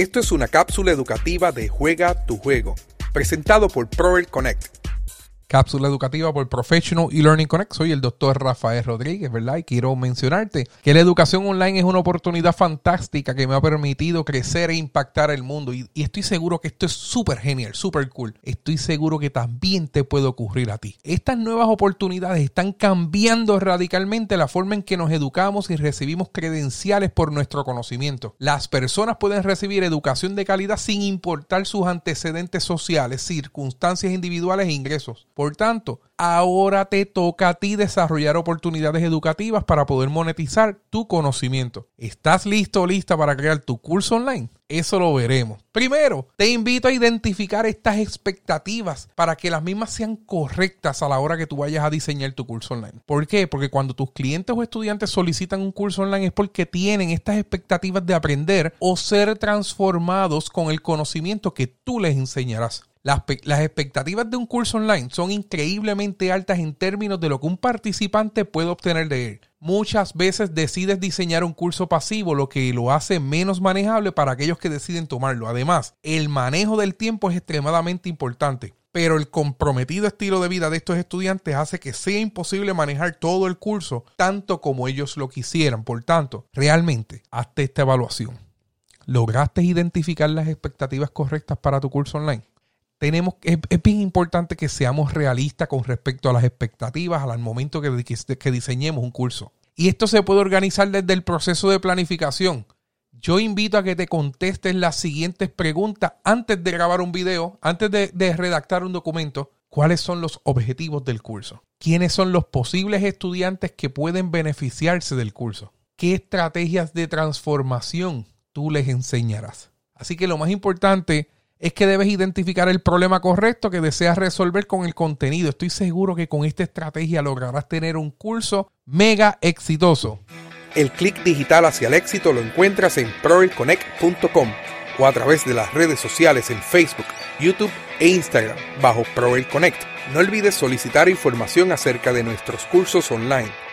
Esto es una cápsula educativa de Juega tu Juego, presentado por Proel Connect Cápsula educativa por Professional e-Learning Connect. Soy el doctor Rafael Rodríguez, ¿verdad? Y quiero mencionarte que la educación online es una oportunidad fantástica que me ha permitido crecer e impactar el mundo. Y, estoy seguro que esto es súper genial, súper cool. Estoy seguro que también te puede ocurrir a ti. Estas nuevas oportunidades están cambiando radicalmente la forma en que nos educamos y recibimos credenciales por nuestro conocimiento. Las personas pueden recibir educación de calidad sin importar sus antecedentes sociales, circunstancias individuales e ingresos. Por tanto, ahora te toca a ti desarrollar oportunidades educativas para poder monetizar tu conocimiento. ¿Estás listo o lista para crear tu curso online? Eso lo veremos. Primero, te invito a identificar estas expectativas para que las mismas sean correctas a la hora que tú vayas a diseñar tu curso online. ¿Por qué? Porque cuando tus clientes o estudiantes solicitan un curso online es porque tienen estas expectativas de aprender o ser transformados con el conocimiento que tú les enseñarás. Las, expectativas de un curso online son increíblemente altas en términos de lo que un participante puede obtener de él. Muchas veces decides diseñar un curso pasivo, lo que lo hace menos manejable para aquellos que deciden tomarlo. Además, el manejo del tiempo es extremadamente importante pero el comprometido estilo de vida de estos estudiantes hace que sea imposible manejar todo el curso tanto como ellos lo quisieran. Por tanto, realmente, hazte esta evaluación. ¿Lograste identificar las expectativas correctas para tu curso online? Tenemos, es, bien importante que seamos realistas con respecto a las expectativas al momento que, que diseñemos un curso. Y esto se puede organizar desde el proceso de planificación. Yo invito a que te contestes las siguientes preguntas antes de grabar un video, antes de redactar un documento. ¿Cuáles son los objetivos del curso? ¿Quiénes son los posibles estudiantes que pueden beneficiarse del curso? ¿Qué estrategias de transformación tú les enseñarás? Así que lo más importante es que debes identificar el problema correcto que deseas resolver con el contenido. Estoy seguro que con esta estrategia lograrás tener un curso mega exitoso. El clic digital hacia el éxito lo encuentras en proelconnect.com o a través de las redes sociales en Facebook, YouTube e Instagram bajo ProelConnect. No olvides solicitar información acerca de nuestros cursos online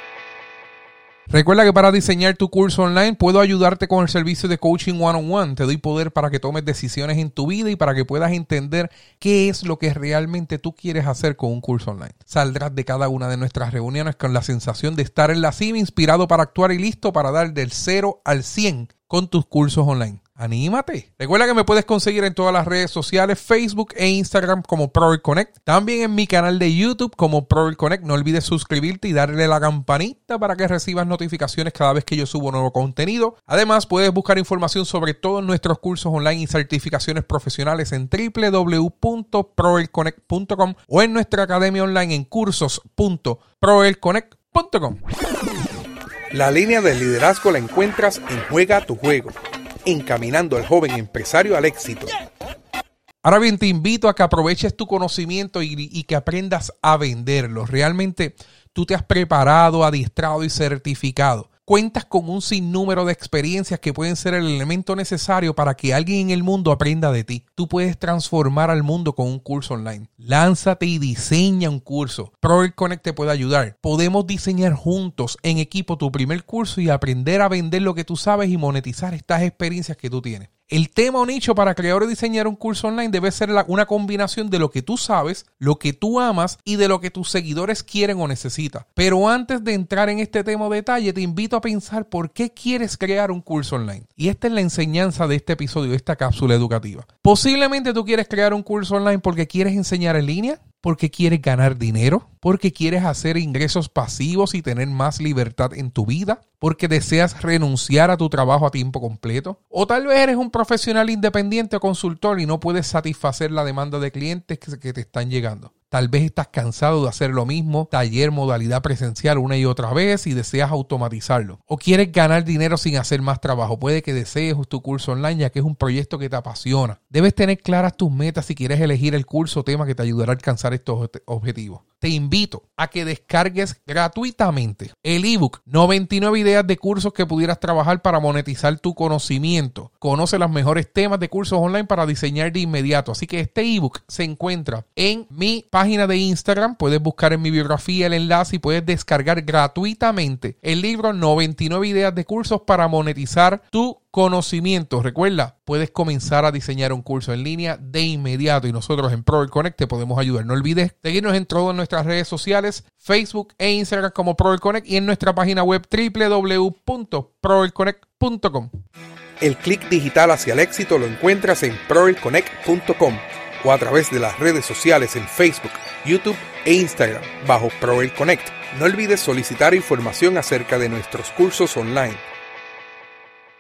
Recuerda que para diseñar tu curso online puedo ayudarte con el servicio de coaching one on one. Te doy poder para que tomes decisiones en tu vida y para que puedas entender qué es lo que realmente tú quieres hacer con un curso online. Saldrás de cada una de nuestras reuniones con la sensación de estar en la cima, inspirado para actuar y listo para dar del 0 al 100 con tus cursos online. Anímate. Recuerda que me puedes conseguir en todas las redes sociales, Facebook e Instagram como Proel Connect. También en mi canal de YouTube como Proel Connect. No olvides suscribirte y darle la campanita para que recibas notificaciones cada vez que yo subo nuevo contenido. Además, puedes buscar información sobre todos nuestros cursos online y certificaciones profesionales en www.proelconnect.com o en nuestra academia online en cursos.proelconnect.com. La línea de liderazgo la encuentras en Juega tu Juego encaminando al joven empresario al éxito. Ahora bien, te invito a que aproveches tu conocimiento y, que aprendas a venderlo. Realmente tú te has preparado, adiestrado y certificado cuentas con un sinnúmero de experiencias que pueden ser el elemento necesario para que alguien en el mundo aprenda de ti. Tú puedes transformar al mundo con un curso online. Lánzate y diseña un curso. Proel Connect te puede ayudar. Podemos diseñar juntos en equipo tu primer curso y aprender a vender lo que tú sabes y monetizar estas experiencias que tú tienes. El tema o nicho para crear o diseñar un curso online debe ser una combinación de lo que tú sabes, lo que tú amas y de lo que tus seguidores quieren o necesitan. Pero antes de entrar en este tema o detalle, te invito a pensar por qué quieres crear un curso online. Y esta es la enseñanza de este episodio, de esta cápsula educativa. Posiblemente tú quieres crear un curso online porque quieres enseñar en línea, porque quieres ganar dinero, porque quieres hacer ingresos pasivos y tener más libertad en tu vida, porque deseas renunciar a tu trabajo a tiempo completo, o tal vez eres un profesional independiente o consultor y no puedes satisfacer la demanda de clientes que, te están llegando. Tal vez estás cansado de hacer lo mismo, taller, modalidad presencial una y otra vez y deseas automatizarlo. O quieres ganar dinero sin hacer más trabajo. Puede que desees tu curso online ya que es un proyecto que te apasiona. Debes tener claras tus metas si quieres elegir el curso o tema que te ayudará a alcanzar estos objetivos te invito a que descargues gratuitamente el ebook 99 ideas de cursos que pudieras trabajar para monetizar tu conocimiento. Conoce los mejores temas de cursos online para diseñar de inmediato. Así que este ebook se encuentra en mi página página de Instagram, puedes buscar en mi biografía el enlace y puedes descargar gratuitamente el libro 99 ideas de cursos para monetizar tu conocimiento. Recuerda, puedes comenzar a diseñar un curso en línea de inmediato y nosotros en Pro Connect te podemos ayudar. No olvides seguirnos en todas nuestras redes sociales, Facebook e Instagram como Pro Connect y en nuestra página web www.proelconnect.com. El clic digital hacia el éxito lo encuentras en proelconnect.com o a través de las redes sociales en Facebook, YouTube e Instagram bajo Proel Connect. No olvides solicitar información acerca de nuestros cursos online